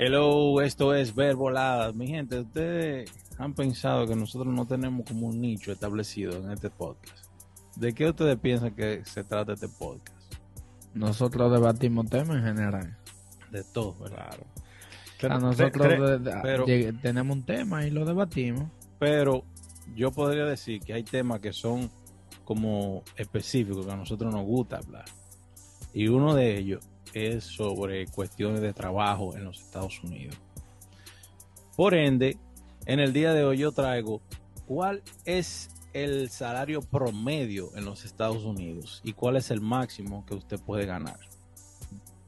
Hello, esto es Verboladas. Mi gente, ustedes han pensado que nosotros no tenemos como un nicho establecido en este podcast. ¿De qué ustedes piensan que se trata este podcast? Nosotros debatimos temas en general. De todo, ¿verdad? Claro. A nosotros de, de, pero, tenemos un tema y lo debatimos. Pero yo podría decir que hay temas que son como específicos que a nosotros nos gusta hablar. Y uno de ellos es sobre cuestiones de trabajo en los Estados Unidos. Por ende, en el día de hoy yo traigo cuál es el salario promedio en los Estados Unidos y cuál es el máximo que usted puede ganar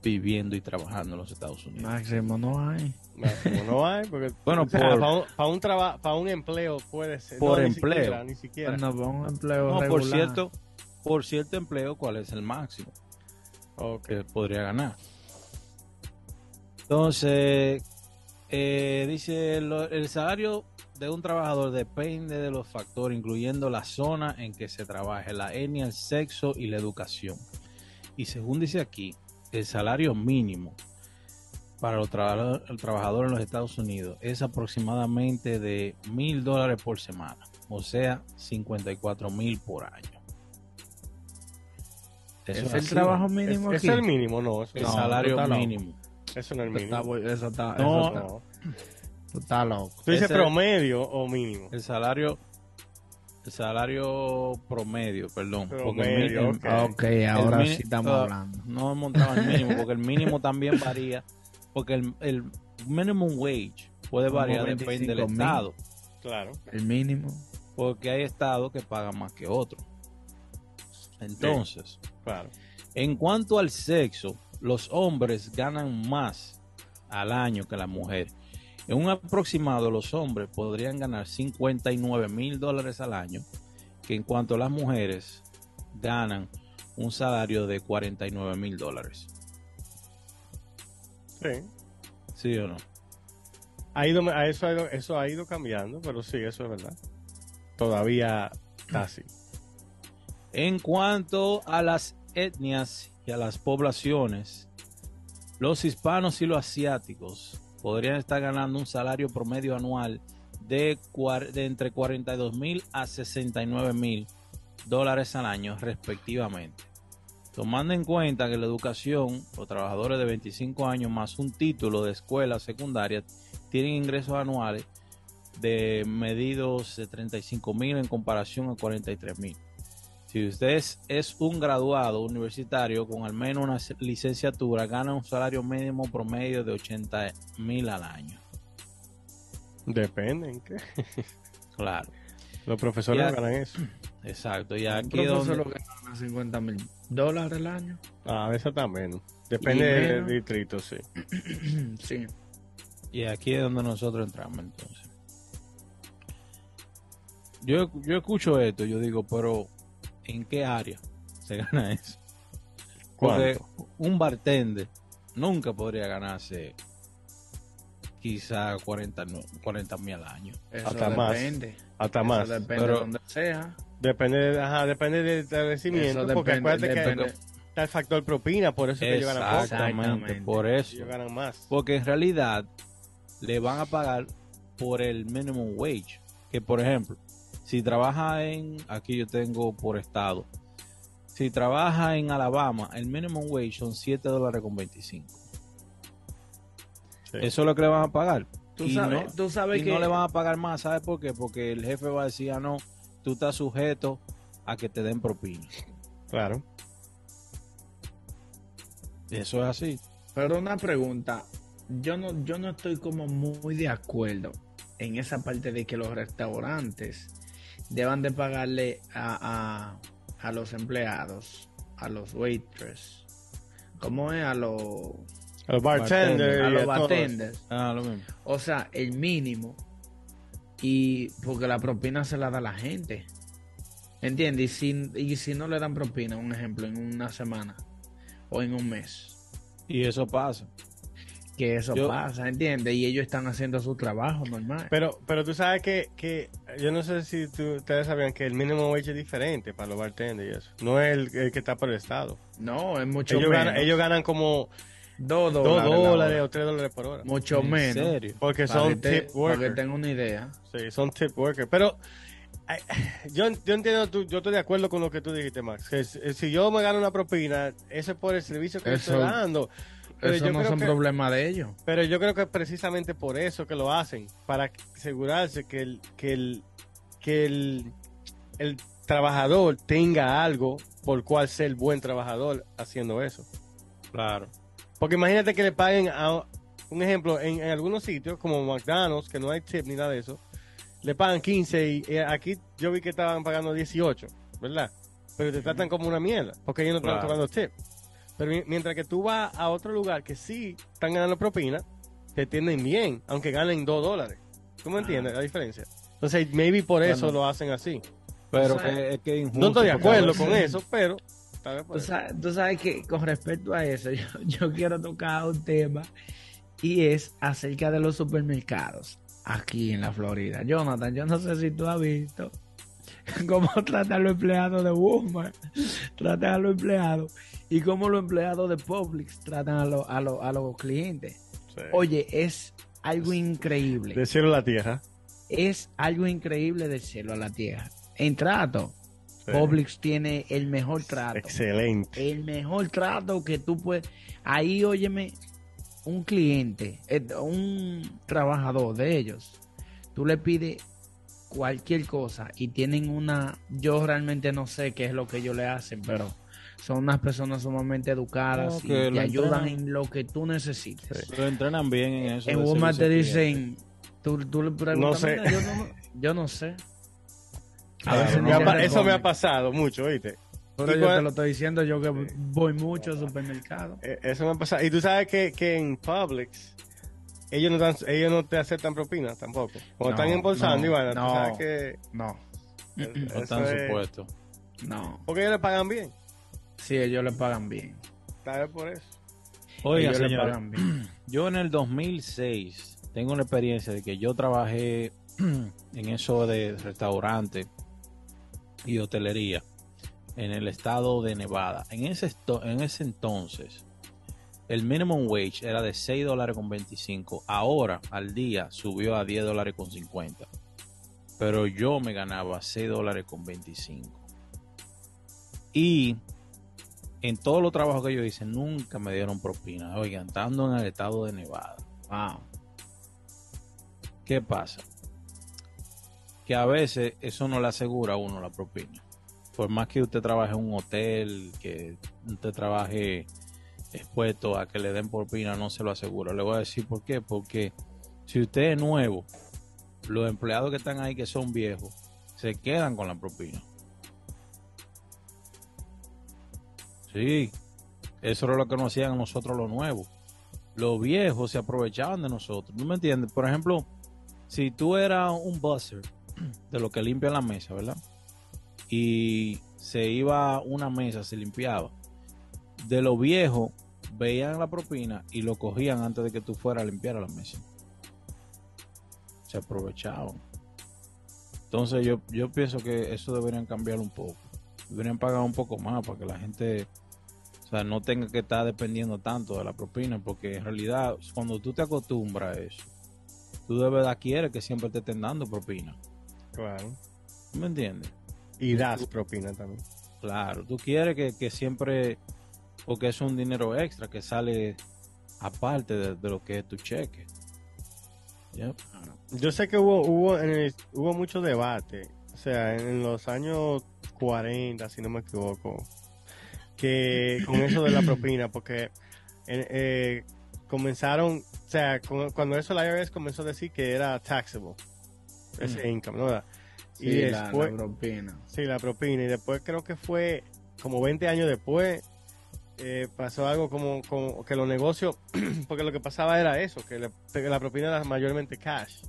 viviendo y trabajando en los Estados Unidos. Máximo no hay. Máximo no hay, porque bueno, por, para, un, para, un trabajo, para un empleo puede ser. Por no, empleo. Ni siquiera. No, para un empleo no, regular. por cierto, por cierto empleo, ¿cuál es el máximo okay. que podría ganar? Entonces, eh, dice el, el salario de un trabajador depende de los factores, incluyendo la zona en que se trabaje, la etnia, el sexo y la educación. Y según dice aquí, el salario mínimo para los tra trabajadores en los Estados Unidos es aproximadamente de mil dólares por semana, o sea, 54 mil por año. Eso ¿Es, el trabajo mínimo? Es, es, el mínimo, no. el no, salario mínimo. Eso no es el mínimo. Está, eso está, no, eso está. Tú estás loco. ¿Tú dices promedio o mínimo? El salario el salario promedio, perdón. Promedio, porque el, ok, ahora sí estamos hablando. No hemos en el mínimo, porque el mínimo también varía, porque el, el minimum wage puede variar, depende del estado. Claro. El mínimo. Porque hay estados que pagan más que otros. Entonces, sí, claro. en cuanto al sexo, los hombres ganan más al año que las mujeres. En un aproximado, los hombres podrían ganar 59 mil dólares al año, que en cuanto a las mujeres ganan un salario de 49 mil dólares. Sí. ¿Sí o no? Ha ido, eso, ha ido, eso ha ido cambiando, pero sí, eso es verdad. Todavía casi. En cuanto a las etnias y a las poblaciones, los hispanos y los asiáticos podrían estar ganando un salario promedio anual de, de entre 42 mil a 69 mil dólares al año respectivamente. Tomando en cuenta que la educación, los trabajadores de 25 años más un título de escuela secundaria tienen ingresos anuales de medidos de 35 mil en comparación a 43 mil. Si usted es, es, un graduado universitario con al menos una licenciatura, gana un salario mínimo promedio de 80 mil al año. Depende en qué. claro. Los profesores ganan eso. Exacto. Y aquí Un donde, profesor lo que gana 50 mil dólares al año. Ah, a veces también. Depende del distrito, sí. sí. y aquí es donde nosotros entramos entonces. Yo, yo escucho esto, yo digo, pero ¿en qué área se gana eso? Porque ¿Cuánto? un bartender nunca podría ganarse quizá 40 mil al año. Eso Hasta más. depende. Hasta Eso más. depende Pero- de donde sea. Depende, ajá, depende del establecimiento. Eso porque depende- acuérdate depende. que está el factor propina, por eso es que ellos ganan poco. Exactamente, Exactamente. por eso. Ellos ganan más. Porque en realidad le van a pagar por el minimum wage. Que por ejemplo, si trabaja en, aquí yo tengo por estado, si trabaja en Alabama, el minimum wage son 7 dólares con 25. Sí. Eso es lo que le van a pagar. Tú Y sabes, no- tú sabes y que no le van a pagar más, ¿sabes por qué? Porque el jefe va a decir, ah, no, tú estás sujeto a que te den propina. Claro. Eso es así. Pero una pregunta, yo no, yo no estoy como muy de acuerdo en esa parte de que los restaurantes deban de pagarle a, a, a los empleados, a los waitress, ¿cómo es? A los, A los bartenders. a los bartenders. Ah, lo mismo. O sea, el mínimo. Y porque la propina se la da la gente. ¿Entiendes? Y si, y si no le dan propina, un ejemplo, en una semana o en un mes. Y eso pasa. Que eso Yo- pasa, ¿entiendes? Y ellos están haciendo su trabajo normal. Pero, pero tú sabes que, que yo no sé si tú- ustedes sabían que el mínimo wage es diferente para los bartenders y eso. No es el, el que está por el estado. No, es mucho Ellos menos. ganan, ellos ganan como Dos dos dólares. la dólares o tres dólares por hora. Mucho ¿En menos. serio? Porque Para son te- tip Para que workers. tengan una idea. Sí, son tip workers. Pero ay, yo, yo entiendo, tú- yo estoy de acuerdo con lo que tú dijiste, Max. Que si si yo me gano una propina, eso es por el servicio que Eso- estoy dando. Pero Eso yo, no creo son que, problemas de ellos. pero yo creo que es precisamente por eso que lo hacen. Para asegurarse que el, que el, que el, el trabajador tenga algo por cual ser buen trabajador haciendo eso. Claro. Porque imagínate que le paguen a un ejemplo, en, en algunos sitios como McDonald's, que no hay tip ni nada de eso, le pagan 15 y eh, aquí yo vi que estaban pagando 18, ¿verdad? Pero te tratan como una mierda, porque ellos no están Claro. cobrando tip. Pero mi- mientras que tú vas a otro lugar que sí están ganando propina, te atienden bien, aunque ganen 2 dólares. ¿Tú me entiendes la diferencia? Entonces, maybe por eso Bueno. lo hacen así. Pero O sea, que, es que es injusto, No estoy de acuerdo con eso, pero... sabes, tú sabes que con respecto a eso, yo, yo quiero tocar un tema y es acerca de los supermercados aquí en la Florida. Jonathan, yo no sé si tú has visto cómo tratan los empleados de Walmart, tratan a los empleados y cómo los empleados de Publix tratan a, los- a, los- a los clientes. Sí. Oye, es algo increíble. De cielo a la tierra. Es algo increíble del cielo a la tierra. En trato, Sí. Publix tiene el mejor trato Excelente. el mejor trato que tú puedes. Ahí, óyeme, un cliente, eh, un trabajador de ellos, tú le pides cualquier cosa y tienen una. Yo realmente no sé qué es lo que ellos le hacen, pero son unas personas sumamente educadas No, y te ayudan en lo que tú necesites. Lo entrenan bien en eso. En Walmart te dicen. Tú, tú le preguntas, No sé. "Mira, yo, no, yo no sé. A Claro, veces no, ni Me ha te pa- eso me ha pasado mucho, ¿oíste? Pero yo te lo estoy diciendo yo que voy mucho al supermercado. Eh, Eso me ha pasado. Y tú sabes que, que en Publix ellos no, dan, ellos no te aceptan propinas tampoco. Cuando No, están embolsando, no, Ivana, no. tú sabes que... No, No están es- supuestos. no. Porque ellos le pagan bien. Sí, ellos le pagan bien. Tal vez por eso. Oiga, señor, yo en el 2006 tengo la experiencia de que yo trabajé en eso de restaurante y hotelería en el estado de Nevada. En ese, esto- en ese entonces, el minimum wage era de 6 dólares con 25. Ahora, al día, subió a 10 dólares con 50. Pero yo me ganaba 6 dólares con 25. Y en todos los trabajos que yo hice, nunca me dieron propina. Oigan, estando en el estado de Nevada. Wow. ¿Qué pasa? Que a veces eso no le asegura a uno la propina. Por más que usted trabaje en un hotel, que usted trabaje expuesto a que le den propina, no se lo asegura. Le voy a decir por qué. Porque si usted es nuevo, los empleados que están ahí que son viejos, se quedan con la propina. Sí, eso era lo que nos hacían nosotros los nuevos. Los viejos se aprovechaban de nosotros. ¿No me entiendes? Por ejemplo, si tú eras un buzzer de lo que limpia la mesa, ¿verdad? Y se iba a una mesa, se limpiaba. De los viejos veían la propina y lo cogían antes de que tú fueras a limpiar la mesa. Se aprovechaban. Entonces yo, yo pienso que eso deberían cambiar un poco. Deberían pagar un poco más para que la gente o sea, no tenga que estar dependiendo tanto de la propina, porque en realidad cuando tú te acostumbras a eso, tú de verdad quieres que siempre te estén dando propina. Claro. ¿Me entiendes? Y das propina también. Claro, tú quieres que, que siempre, porque es un dinero extra que sale aparte de, de lo que es tu cheque. Yep. Yo sé que hubo hubo en el- hubo mucho debate, o sea, en los años 40, si no me equivoco, que con eso de la propina, porque eh, comenzaron, o sea, cu- cuando eso la IRS comenzó a decir que era taxable, ese income, ¿no? Sí, y la, después, la propina. sí, la propina, y después creo que fue como 20 años después, eh, pasó algo como, que los negocios, porque lo que pasaba era eso, que la, propina era mayormente cash.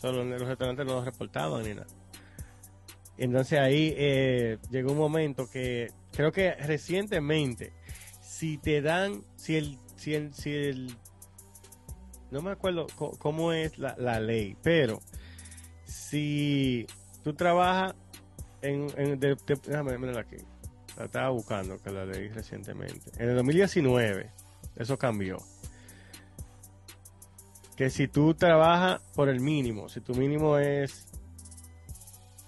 Solo los restaurantes no los reportaban ni nada. Entonces ahí eh, llegó un momento que creo que recientemente, si te dan, si el, si el, si el, no me acuerdo cómo es la, la ley, pero si tú trabajas en, en de- de- aquí, la estaba buscando que la leí recientemente. En el 2019, Eso cambió. Que si tú trabajas por el mínimo, si tu mínimo es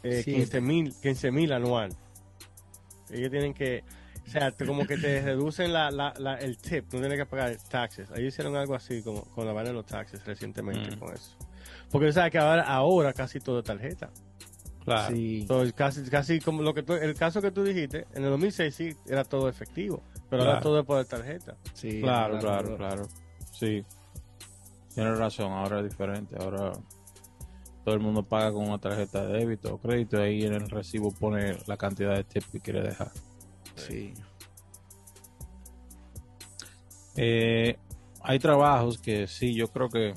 eh, Sí. 15 mil 15 mil anual, ellos tienen que, o sea, como que te reducen la, la- la- el tip, no tienes que pagar taxes. Ellos hicieron algo así como con la vaina de los taxes recientemente Mm. con eso. Porque sabes que ahora, ahora casi todo es tarjeta. Claro. Sí. Entonces, casi, casi como lo que tú, el caso que tú dijiste, en el 2006 sí era todo efectivo, pero ahora Claro. todo es por tarjeta. sí, Claro, claro, claro, claro. Sí. Tienes razón, ahora es diferente. Ahora todo el mundo paga con una tarjeta de débito o crédito y ahí en el recibo pone la cantidad de tip que quiere dejar. Sí. Eh, hay trabajos que sí, yo creo que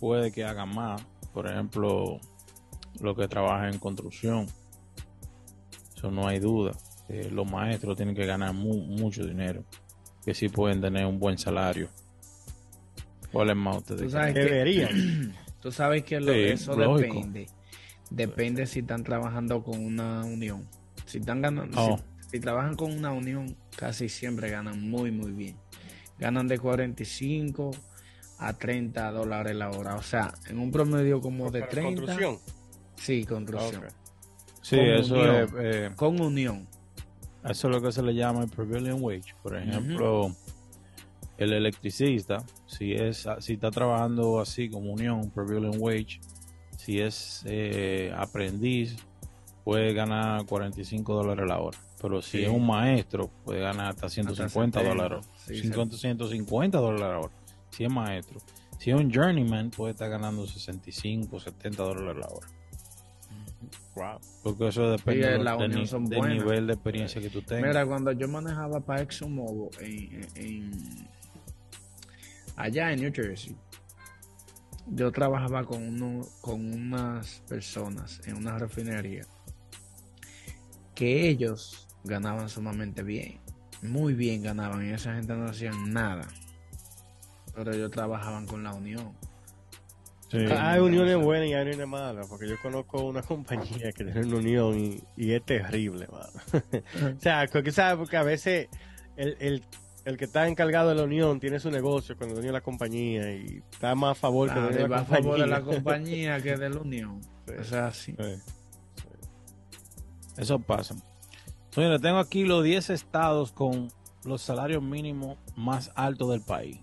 puede que hagan más. Por ejemplo, lo que trabaja en construcción. Eso no hay duda. Eh, los maestros tienen que ganar mu- mucho dinero. Que sí pueden tener un buen salario. ¿Cuál es más ustedes? Tú sabes que- Deberían. Tú sabes que lo- Sí, eso lógico. depende. Depende si están trabajando con una unión. Si están ganando, Oh. si, si trabajan con una unión, casi siempre ganan muy, muy bien. Ganan de 45 a 30 dólares la hora. O sea, en un promedio como de Para 30. Construcción. Sí, construcción. Ok. Sí, con eso unión. es, eh, Con unión. eso es lo que se le llama el prevailing wage. Por ejemplo, el electricista, si es si está trabajando así como unión, prevailing wage, si es eh, aprendiz, puede ganar 45 dólares la hora. Pero si Sí. es un maestro, puede ganar hasta 150 70, dólares. sí, 50, 150 dólares la hora. Si es maestro. Si es un journeyman, puede estar ganando 65, 70 dólares la hora. Wow. Porque eso depende Sí, del- la del, unión ni- son del buenas. nivel de experiencia que tú tengas. Mira, cuando yo manejaba para ExxonMobil en, en- allá en New Jersey, yo trabajaba con uno, con unas personas en una refinería que ellos ganaban sumamente bien, muy bien ganaban y esa gente no hacían nada, pero ellos trabajaban con la unión. Sí. Hay uniones buenas y hay uniones malas, porque yo conozco una compañía que tiene una unión y, y es terrible, mano. o sea, porque sabes, porque a veces el, el, el que está encargado de la unión tiene su negocio con el dueño de la compañía y está más a favor que de va la a favor de compañía. la compañía que de la unión. Sí. O sea, así. Sí. Eso pasa. Señores, tengo aquí los 10 estados con los salarios mínimos más altos del país.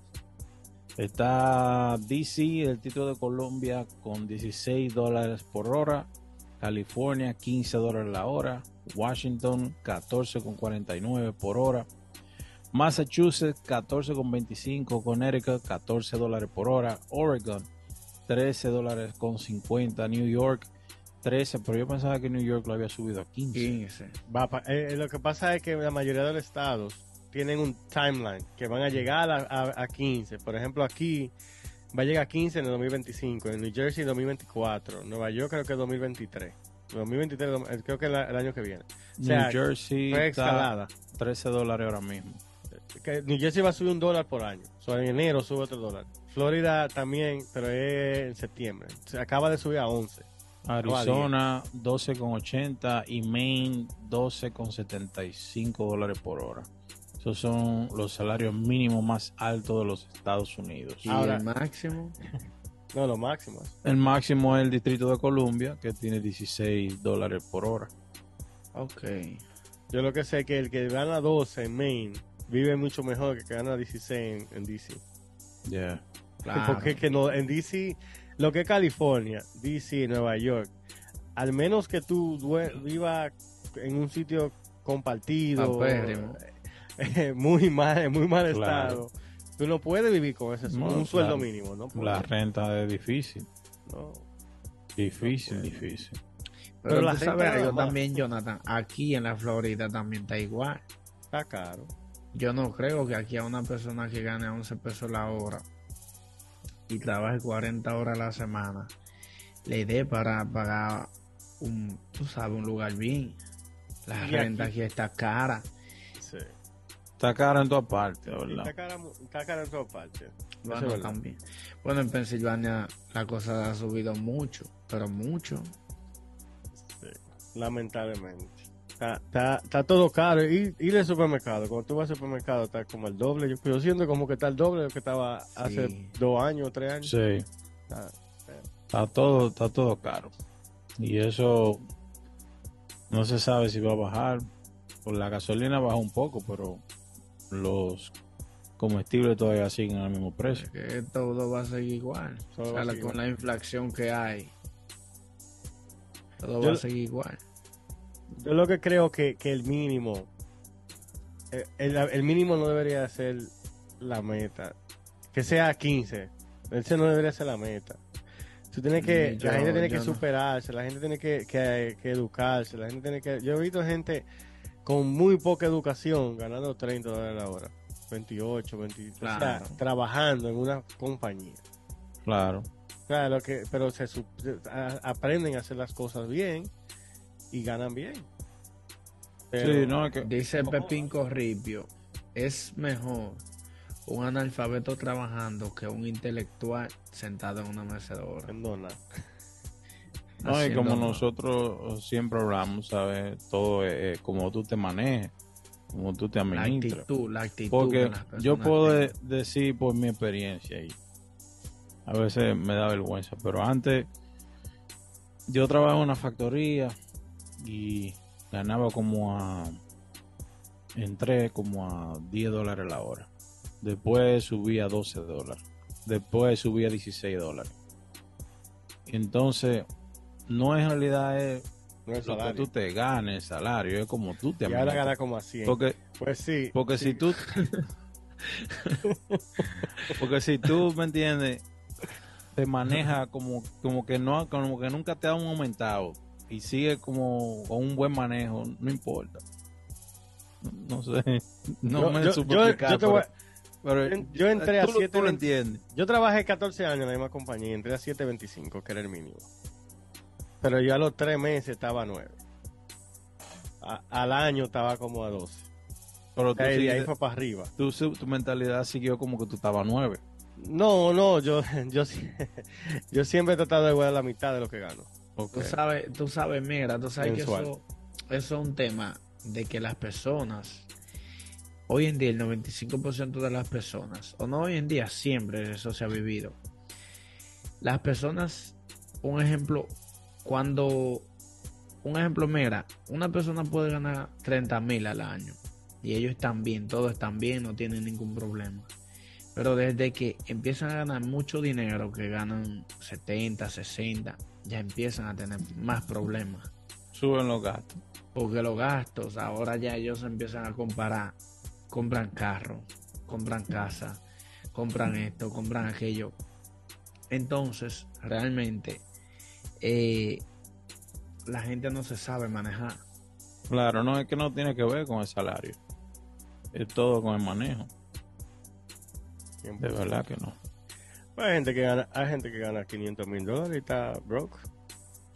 Está DC, el título de Colombia, con 16 dólares por hora. California, 15 dólares la hora. Washington, 14,49 por hora. Massachusetts, 14,25. Connecticut, 14 dólares por hora. Oregon, 13 dólares con 50. New York, 13, pero yo pensaba que New York lo había subido a 15. 15. Va eh, lo que pasa es que la mayoría de los estados tienen un timeline que van a llegar a, a- a 15. Por ejemplo, aquí va a llegar a 15 en el 2025, en New Jersey en 2024, Nueva York creo que 2023. 2023 dom- eh, creo que la- el año que viene. O sea, New Jersey escalada. 13 dólares ahora mismo. Que New Jersey va a subir un dólar por año. O sea, en enero sube otro dólar. Florida también, pero es en septiembre. Se acaba de subir a 11. Arizona 12,80 y Maine 12,75 dólares por hora. Esos son los salarios mínimos más altos de los Estados Unidos. Y Ahora- el máximo. No, lo máximo. El máximo es el Distrito de Columbia, que tiene 16 dólares por hora. Ok. Yo lo que sé es que el que gana 12 en Maine vive mucho mejor que el que gana 16 en, en DC. Yeah. Claro. Porque que no, en DC, lo que es California, DC, Nueva York, al menos que tú vivas en un sitio compartido, Papérrimo. muy mal, muy mal Claro. estado, tú no puedes vivir con ese No, un sueldo claro. mínimo, ¿no? La renta es difícil. No. Difícil, No difícil. Pero, Pero la tú sabes algo también, Jonathan. Aquí en la Florida también está igual. Está caro. Yo no creo que aquí a una persona que gane 11 pesos la hora y trabaje 40 horas a la semana le dé para pagar un, tú sabes, un lugar bien. La Y renta aquí- aquí está cara. Está caro en todas partes, Está ¿verdad? cara, está cara en todas partes. Eso Bueno, es verdad. también. Bueno, en Pensilvania la cosa ha subido mucho, pero mucho. Sí, lamentablemente. Está, está, está todo caro. Y ir al supermercado, cuando tú vas al supermercado, está como el doble. Yo, yo siento como que está el doble de lo que estaba hace Sí. dos años o tres años. Sí, Está- está todo, está todo caro. Y eso no se sabe si va a bajar. Por la gasolina baja un poco, pero los comestibles todavía siguen al mismo precio. Que todo va a seguir igual. Todo O sea, con la inflación que hay. Todo Yo- va a seguir igual. Yo lo que creo que, que el mínimo, eh, el, el mínimo no debería ser la meta. Que sea 15. Ese no debería ser la meta. Tú tienes que, yo- la gente tiene que no. superarse, la gente tiene que, que- que educarse, la gente tiene que... Yo he visto gente con muy poca educación ganando 30 dólares la hora, 28, 20, o sea, Claro. trabajando en una compañía. Claro. Claro, que, pero se, a- aprenden a hacer las cosas bien y ganan bien. Pero- sí, no, que Dice Pepín Corripio, es mejor un analfabeto trabajando que un intelectual sentado en una mecedora. Perdona. No, y como nosotros siempre hablamos, ¿sabes? Todo es, es como tú te manejes, como tú te La administras. actitud, la actitud. Porque yo puedo de- decir por mi experiencia y a veces me da vergüenza, pero antes yo trabajaba en una factoría y ganaba como a, entré como a 10 dólares la hora. Después subí a 12 dólares. Después subí a 16 dólares. Entonces, no en realidad es No es lo que tú te ganes, el salario, es como tú te Y ahora gana como a 100. Porque pues sí. porque sí. si tú. porque si tú, ¿me entiendes? Te manejas como, como que no, como que nunca te ha un aumentado y sigue como con un buen manejo, no importa. No, sé, no Yo- me yo- supo yo- explicar, yo te voy a- pero- yo entré a tú, lo- tú lo 7.20. entiendes. Yo trabajé 14 años en la misma compañía y entré a 7.25, que era el mínimo. Pero yo a los 3 meses estaba a 9. A- al año estaba como a 12. Pero tú, Y de ahí fue para arriba. tú- tu mentalidad siguió como que tú estabas nueve. No, no, yo, yo, yo siempre he tratado de guardar la mitad de lo que gano. Ok. Tú sabes, tú sabes, mira, tú sabes Mensual. que eso, eso es un tema de que las personas, hoy en día el 95% de las personas, o no hoy en día, siempre eso se ha vivido. Las personas, un ejemplo, cuando, un ejemplo, mira, una persona puede ganar 30 mil al año y ellos están bien, todos están bien, no tienen ningún problema. Pero desde que empiezan a ganar mucho dinero, que ganan 70, 60, ya empiezan a tener más problemas. Suben los gastos. Porque los gastos, ahora ya ellos se empiezan a comparar. Compran carro, compran casa, compran esto, compran aquello. Entonces, realmente, eh, la gente no se sabe manejar. Claro, no es que no tiene que ver con el salario. Es todo con el manejo. De verdad que no. Pues hay gente que gana, hay gente que gana 500 mil dólares y está broke.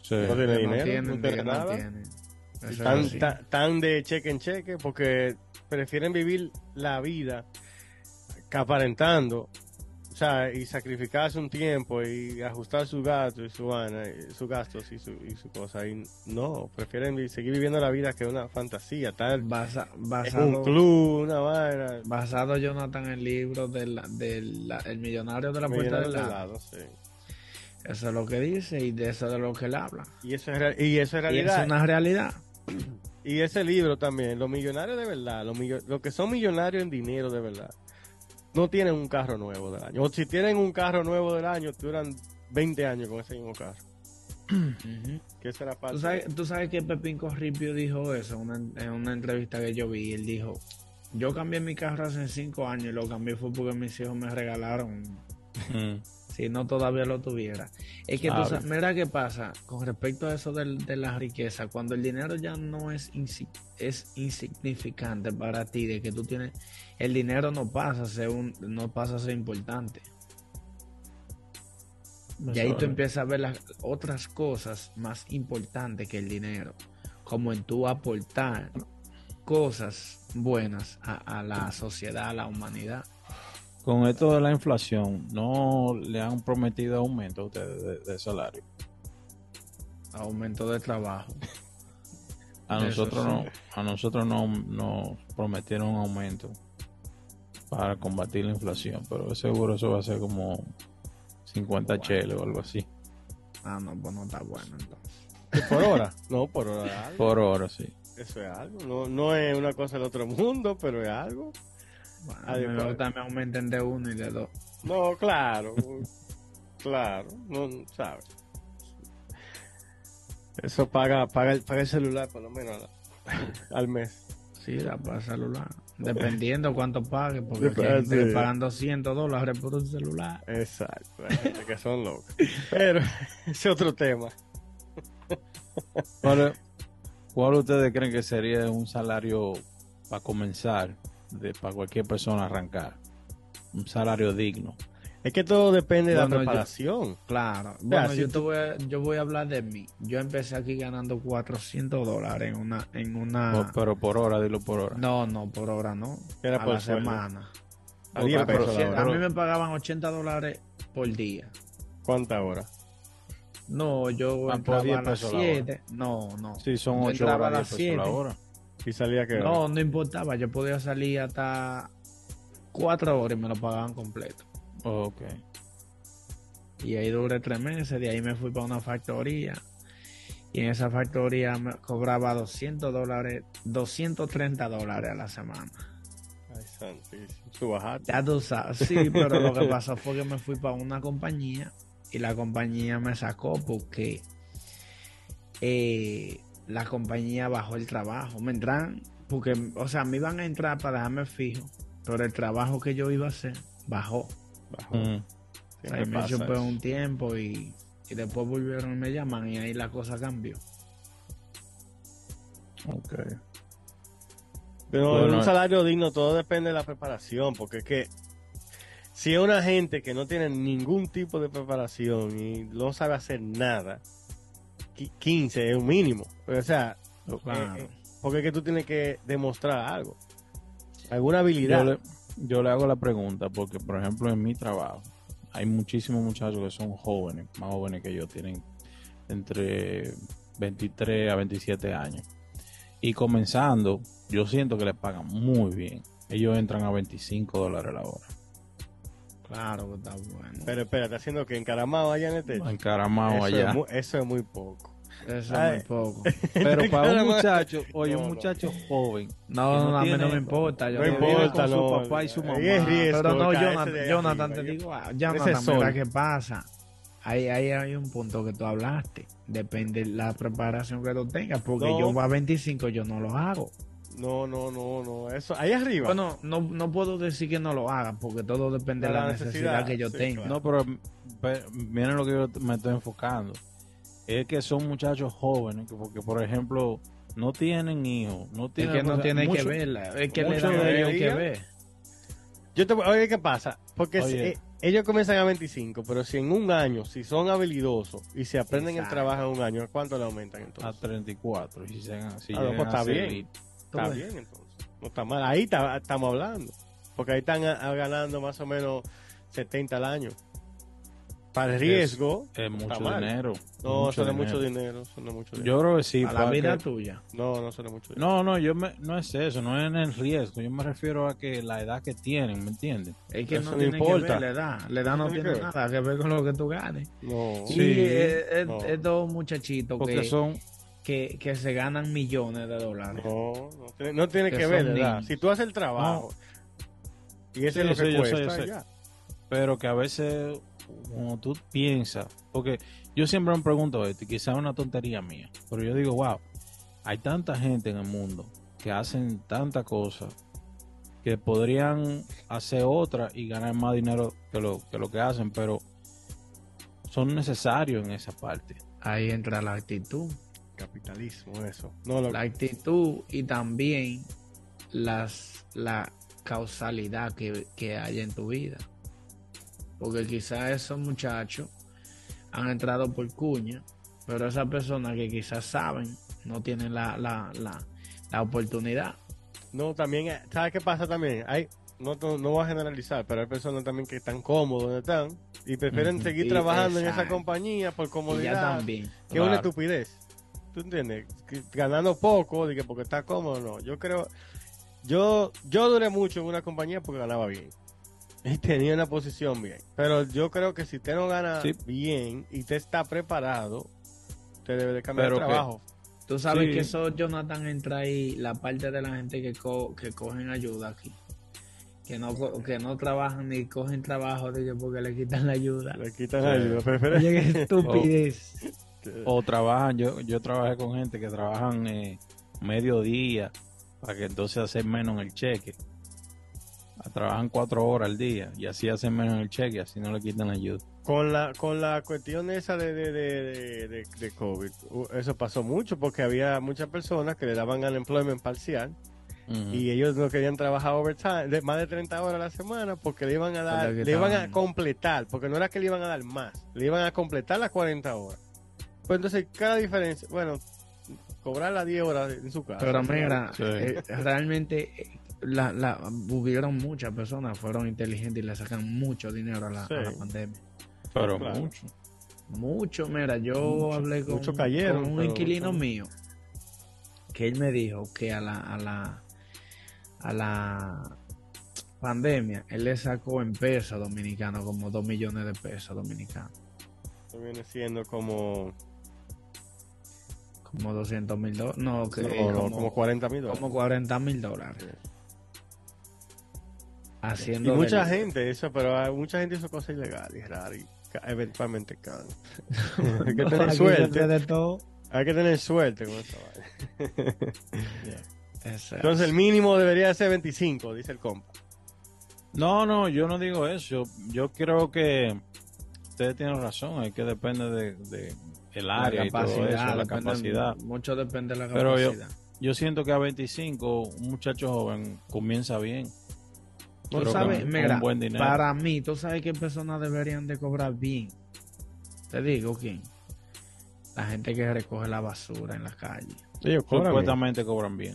Sí. No tiene no dinero, tienen, no tiene nada. Están tan de cheque en cheque porque prefieren vivir la vida aparentando, o sea, y sacrificarse un tiempo y ajustar su gasto y su vaina, y sus gastos y su, y su cosa. Y no, prefieren seguir viviendo la vida que una fantasía, estar Basa- en un basado, club, una vaina. basado Jonathan en el libro del del- el millonario de la puerta del de lado. lado, sí. Eso es lo que dice y de eso es de lo que él habla. Y eso es, y eso es Y realidad. es una realidad. Y ese libro también, los millonarios de verdad, los, millo- los que son millonarios en dinero de verdad, no tienen un carro nuevo del año. O si tienen un carro nuevo del año, duran 20 años con ese mismo carro. Que esa era parte. ¿Tú sabes, tú sabes que Pepín Corripio dijo eso en una, en una entrevista que yo vi. Él dijo: Yo cambié mi carro hace cinco años y lo cambié fue porque mis hijos me regalaron. Mm. Si no, todavía lo tuviera. Es que tú Sabe. sabes, mira qué pasa con respecto a eso del- de, la riqueza. Cuando el dinero ya no es, insi- es insignificante para ti, de que tú tienes. El dinero no pasa a ser, un, no pasa a ser importante. Y ahí Eso tú empiezas a ver las otras cosas más importantes que el dinero, como en tú aportar cosas buenas a, a la sociedad, a la humanidad. Con esto de la inflación, ¿no le han prometido aumento a ustedes de, de salario? Aumento de trabajo. A nosotros sí. no, a nosotros no nos prometieron un aumento para combatir la inflación, pero seguro eso va a ser como 50 Bueno. cheles o algo así. Ah, no, pues no está bueno entonces. ¿Por hora? No, por hora. algo. Por hora, sí. Eso es algo. No, no es una cosa del otro mundo, pero es algo. Bueno, Ah, a mí de me acuerdo. gusta me aumenten de uno y de dos. No, claro. claro. No, ¿sabes? Eso paga, paga, el, paga el celular por lo menos al- al mes. Sí, da para celular. Dependiendo cuánto pague, porque que sí. pagan 200 dólares por un celular. Exacto. Hay gente que son locos. Pero ese es otro tema. ¿Cuál, cuál ustedes creen que sería un salario para comenzar, de, para cualquier persona arrancar? Un salario digno. Es que todo depende de la yo- preparación. Claro. Bueno, si yo, te voy a, yo voy a hablar de mí. Yo empecé aquí ganando 400 dólares en una... En una... Por- pero por hora, dilo por hora. No, no, por hora no. Era a por la sueldo. semana. A 10 pero- pesos la pero- hora. A mí me pagaban 80 dólares por día. ¿Cuántas horas? No, yo Ah, por entraba 10 a las pesos la hora. 7. No, no. Sí, son Yo 8 entraba a horas, las 10 pesos la 7. hora. Y salía que No, no importaba. Yo podía salir hasta 4 horas y me lo pagaban completo. Oh, ok. Y ahí duré 3 meses. De ahí me fui para una factoría. Y en esa factoría me cobraba 200 dólares, 230 dólares a la semana. Ay, santísimo. Ya tú sabes, sí, pero lo que pasó fue que me fui para una compañía y la compañía me sacó porque eh, la compañía bajó el trabajo. Me entran, porque, o sea, me iban a entrar para dejarme fijo, pero el trabajo que yo iba a hacer bajó. Bajó. Mm. O sea, me chupé un tiempo y, y después volvieron y me llaman y ahí la cosa cambió. Ok. Pero Bueno, un salario digno todo depende de la preparación, porque es que si es una gente que no tiene ningún tipo de preparación y no sabe hacer nada, 15 es un mínimo. O sea, Claro. eh, eh, porque es que tú tienes que demostrar algo, alguna Yo habilidad. le, yo le hago la pregunta porque, por ejemplo, en mi trabajo hay muchísimos muchachos que son jóvenes, más jóvenes que yo, tienen entre 23 a 27 años. Y comenzando, yo siento que les pagan muy bien. Ellos entran a 25 dólares la hora. Claro que está bueno. Pero espera, está haciendo que encaramado allá en el techo. Encaramado Eso, allá. es muy, eso es muy poco. Eso Ay. es muy poco. Pero para un muchacho, oye, No, un no. muchacho joven, No, no no, a mí no me importa. Yo No importa, con su no. papá y su mamá. es riesgo. Pero no, Jonathan, Jonathan te digo, ah, Jonathan, mira qué pasa. Ahí, ahí hay un punto que tú hablaste. Depende de la preparación que tú tengas. Porque No. yo a 25 yo no lo hago. No, no, no, no. Eso, ahí arriba. Bueno, no, no puedo decir que no lo haga porque todo depende de la, necesidad, que yo sí, tenga. claro. No, pero pe- miren lo que yo me estoy enfocando. Es que son muchachos jóvenes, que porque por ejemplo no tienen hijos, no Es tienen que no o sea, tiene que verla. Es que le mucho dan a de ellos que ver. Yo te voy- oye, ¿qué pasa? Porque si- eh, ellos comienzan a 25, pero si en un año, si son habilidosos y se aprenden el trabajo en un año, ¿cuánto le aumentan a entonces? 34. Y si llegan, si Ah, no, llegan pues a está bien. Está ves. bien, entonces. No está mal. Ahí está- estamos hablando. Porque ahí están a- a ganando más o menos 70 al año. Para el riesgo, Es mucho mal. dinero. No, mucho eso no es mucho dinero. dinero. Eso no es mucho dinero. Yo creo que sí. a la para vida que- tuya. No, no, es mucho dinero. No, no, yo me, no es eso, no es en el riesgo. Yo me refiero a que la edad que tienen, ¿me entiendes? Es que Eso no no tiene importa. que ver la edad. La edad no tiene tiene que ver. nada que ver con lo que tú ganes. No. Sí, es, es- no. es dos muchachitos Porque que, son que, que se ganan millones de dólares. No, no tiene, no tiene que, Que ver, ¿verdad? niños. Si tú haces el trabajo y eso Sí, es lo que yo sé, cuesta, yo sé. ya. pero que a veces cuando tú piensas, porque yo siempre me pregunto esto, y quizás es una tontería mía, pero yo digo, wow, hay tanta gente en el mundo que hacen tantas cosas que podrían hacer otra y ganar más dinero que lo que, lo que hacen, pero son necesarios en esa parte. Ahí entra la actitud. Capitalismo, eso. No, lo, La actitud y también las la causalidad que, que hay en tu vida. Porque quizás esos muchachos han entrado por cuña, pero esas personas que quizás saben no tienen la, la, la, la oportunidad. no, también, eh, ¿sabes qué pasa también? Hay, no, no, no voy a generalizar, pero hay personas también que están cómodos donde están y prefieren seguir Y trabajando en esa compañía por Y ya comodidad. también. Que es una Claro. estupidez. ¿Tú entiendes? Que- Ganando poco, de que porque está cómodo, no. Yo creo, yo, yo duré mucho en una compañía porque ganaba bien. Y tenía una posición bien. Pero yo creo que si usted no gana Sí. bien y usted está preparado, usted debe de cambiar Pero de que- trabajo. Tú sabes Sí. que eso, Jonathan, entra ahí la parte de la gente que, co- que cogen ayuda aquí. Que no, co- que no trabajan ni cogen trabajo de que porque le quitan la ayuda. Le quitan Sí. ayuda. Oye, qué estupidez. O trabajan, yo, yo trabajé con gente que trabajan eh, mediodía para que entonces hacen menos en el cheque. Ah, Trabajan cuatro horas al día y así hacen menos en el cheque, así no le quitan ayuda. Con la, con la cuestión esa de, de, de, de, COVID, eso pasó mucho porque había muchas personas que le daban unemployment parcial y ellos no querían trabajar overtime, de más de 30 horas a la semana porque le iban a dar, le iban a completar, porque no era que le iban a dar más, le iban a completar las 40 horas. Pues entonces, cada diferencia, bueno, cobrar las 10 horas en su casa. Pero mira, Sí. eh, realmente eh, la, la, hubieron muchas personas, fueron inteligentes y le sacan mucho dinero a la, a la Sí. pandemia. Pero Claro. mucho. Mucho, mira, yo Mucho, hablé con, mucho cayeron, con un pero inquilino mucho- mío que él me dijo que a la, a la a la pandemia él le sacó en pesos dominicanos como 2 millones de pesos dominicanos, Eso viene siendo como, como 200 mil dólares, no, que, no, no, como, como 40 mil dólares. como 40 mil dólares. Y Haciendo mucha del- gente, eso, pero hay- mucha gente hizo cosas ilegales, raras, y eventualmente caen. hay que tener Aquí se suerte. de todo. Hay que tener suerte con. Eso Entonces el mínimo debería ser 25, dice el compa. No, no, yo no digo eso. Yo creo que ustedes tienen razón. Es que depende de, de el La área y todo eso, la depende- capacidad. Mucho depende de la Pero yo- capacidad. Yo siento que a 25 un muchacho joven comienza bien. Tú Creo sabes, que con mira, un buen dinero. para mí, tú sabes qué personas deberían de cobrar bien. Te digo quién. La gente que recoge la basura en la calle. Ellos cobran bien. Supuestamente cobran bien.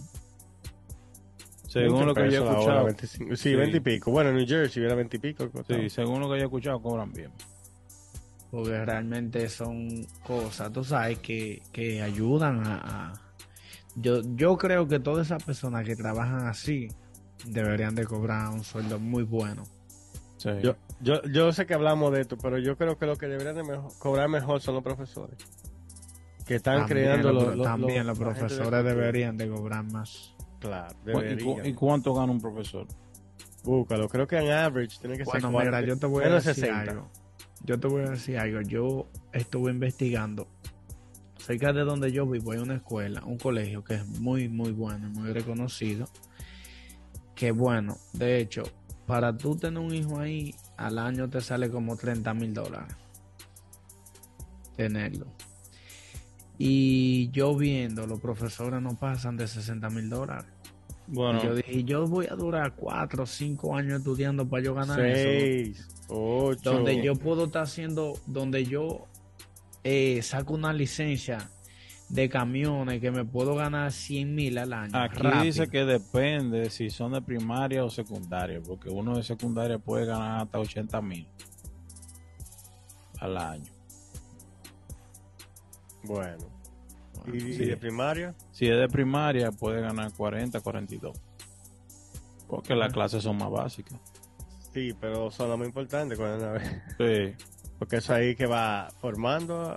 Según 20 lo que yo he la hora, escuchado, 25. Sí, Sí. 20 y pico. Bueno, en New Jersey era 20 y pico. sí, según lo que yo he escuchado, cobran bien. Porque realmente son cosas, tú sabes, que, que ayudan a, a- Yo, yo creo que todas esas personas que trabajan así deberían de cobrar un sueldo muy bueno. Sí. Yo, yo, yo sé que hablamos de esto, pero yo creo que lo que deberían de mejor- cobrar mejor son los profesores. Que están También creando los, también los- de profesores deberían de cobrar más. Claro, ¿Y, cu- deberían. y cuánto gana un profesor? Búscalo, creo que en average tiene que Bueno, ser cuatro- mira, yo te voy a menos decir 60. algo. Yo te voy a decir algo. Yo estuve investigando. Cerca de donde yo vivo hay una escuela, un colegio que es muy, muy bueno muy reconocido. Que bueno, de hecho, para tú tener un hijo ahí, al año te sale como 30 mil dólares. Tenerlo. Y yo viendo, los profesores no pasan de 60 mil dólares. Bueno, Y yo dije, yo voy a durar 4 o 5 años estudiando para yo ganar eso. Seis, ocho. donde yo puedo estar haciendo, donde yo eh, saco una licencia de camiones que me puedo ganar 100 mil al año. aquí rápido. dice que depende si son de primaria o secundaria, porque uno de secundaria puede ganar hasta 80 mil al año. Bueno. ¿Y, Sí. de primaria? Si es de primaria, puede ganar 40, 42. Porque las clases son más básicas. Sí, pero son las más importantes. cuando- Sí, Porque eso ahí que va formando.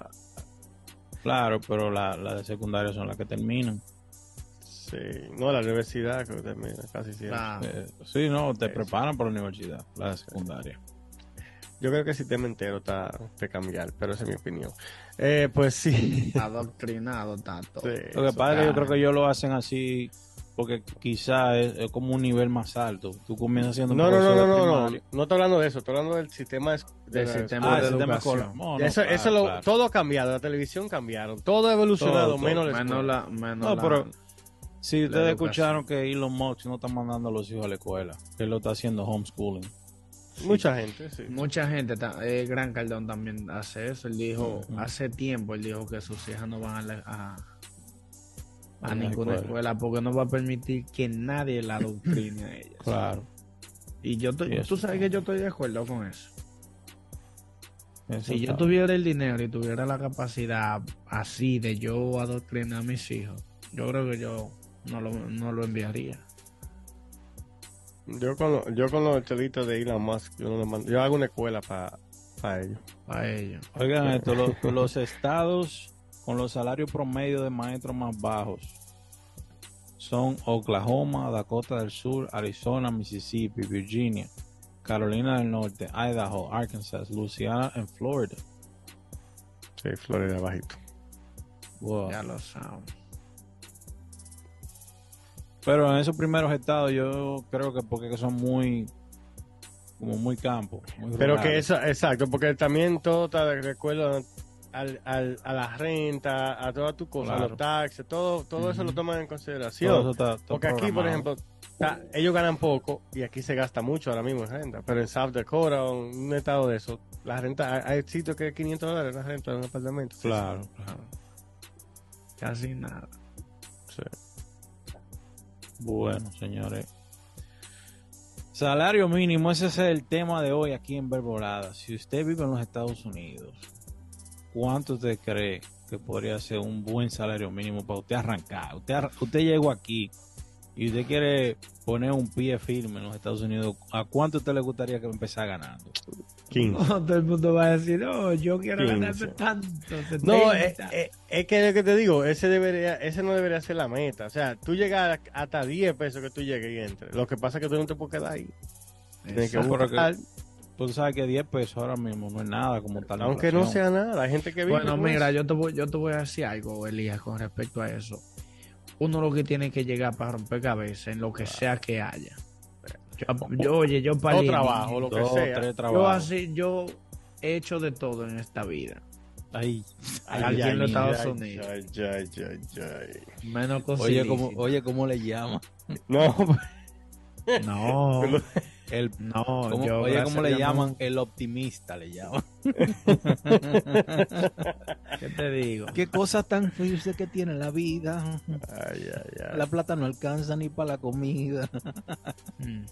claro, pero las la de secundaria son las que terminan. Sí, no, la universidad que termina casi siempre. Eh, sí, no, te preparan para la universidad, la de secundaria. Yo creo que el sistema entero está de cambiar, pero esa es mi opinión. Eh, pues sí. Adoctrinado tanto. Sí, Lo que pasa es que yo creo que ellos lo hacen así porque quizás es, es como un nivel más alto. Tú comienzas siendo un No, no, no, profesor no, no, no. No estoy hablando de eso, estoy hablando del sistema de, de Del sistema Ah, de sistema educación. No, no, eso, claro, eso lo, claro. todo ha cambiado, la televisión cambiaron, todo ha evolucionado, Todo, todo. menos la Menos escuela. la, menos No, la- pero si la ustedes educación. escucharon que Elon Musk no está mandando a los hijos a la escuela, que él lo está haciendo homeschooling. Mucha gente, sí. Mucha gente, eh, Gran Cardón también hace eso. Él dijo, hace tiempo, él dijo que sus hijas no van a, la- a, a ninguna escuela. escuela porque no va a permitir que nadie la adoctrine a ellas. Claro. Y yo, Y eso tú sabes que yo estoy de acuerdo con eso. Eso Si yo tuviera el dinero y tuviera la capacidad así de yo adoctrinar a mis hijos, yo creo que yo no lo, no lo enviaría. Yo con, lo- yo con los chelitos de Elon Musk, yo, no le mando- yo hago una escuela para ellos. A ellos. Oigan esto, los, los estados con los salarios promedio de maestros más bajos son Oklahoma, Dakota del Sur, Arizona, Mississippi, Virginia, Carolina del Norte, Idaho, Arkansas, Louisiana y Florida. Sí, Florida bajito. Wow. Ya lo saben. Pero en esos primeros estados yo creo que porque que son muy como muy campo. muy Pero que eso, exacto, porque también todo está de recuerdo al, al, a la renta, a todas tus cosas, Claro. los taxes, todo, todo eso lo toman en Todo consideración. eso está- está Porque aquí, por ejemplo, está- ellos ganan poco y aquí se gasta mucho ahora mismo en renta. Pero en South Dakota o en un estado de eso, la renta, hay hay sitios que es 500 dólares la renta de un apartamento. Claro, claro. Casi nada. Sí. Bueno, señores. Salario mínimo, ese es el tema de hoy aquí en Verborada. Si usted vive en los Estados Unidos, ¿cuánto usted cree que podría ser un buen salario mínimo para usted arrancar? Usted, usted llegó aquí y usted quiere poner un pie firme en los Estados Unidos. ¿A cuánto usted le gustaría que empezara ganando? 15. No, todo el mundo va a decir, no, yo quiero 15. ganarme tanto. No, 70. es, es- es que lo que te digo, ese debería, ese no debería ser la meta. O sea, tú llegas hasta 10 pesos que tú llegues y entres. Lo que pasa es que tú no te puedes quedar ahí. Tienes que buscar, Pues sabes que 10 pesos ahora mismo no es nada como tal. aunque no sea nada. Hay gente que vive Bueno, con mira, eso. yo te, voy, yo te voy a decir algo, Elías, con respecto a eso. Uno lo que tiene que llegar para romper cabeza en lo que sea que haya. Yo, yo, oye, yo para o trabajo, lo que Dos, sea. tres Yo así, yo he hecho de todo en esta vida. Ay, Aquí en los Estados ay, Unidos. ay, ay, ay, ay. Menos con oye, ilícito. oye, ¿cómo le llama? No, No, El no, ¿Cómo- yo, oye, ¿cómo le llaman? no. El optimista le llaman. ¿Qué te digo? Qué cosas tan feas que tiene la vida. ay, ay, ay. La plata no alcanza ni para la comida. Mm.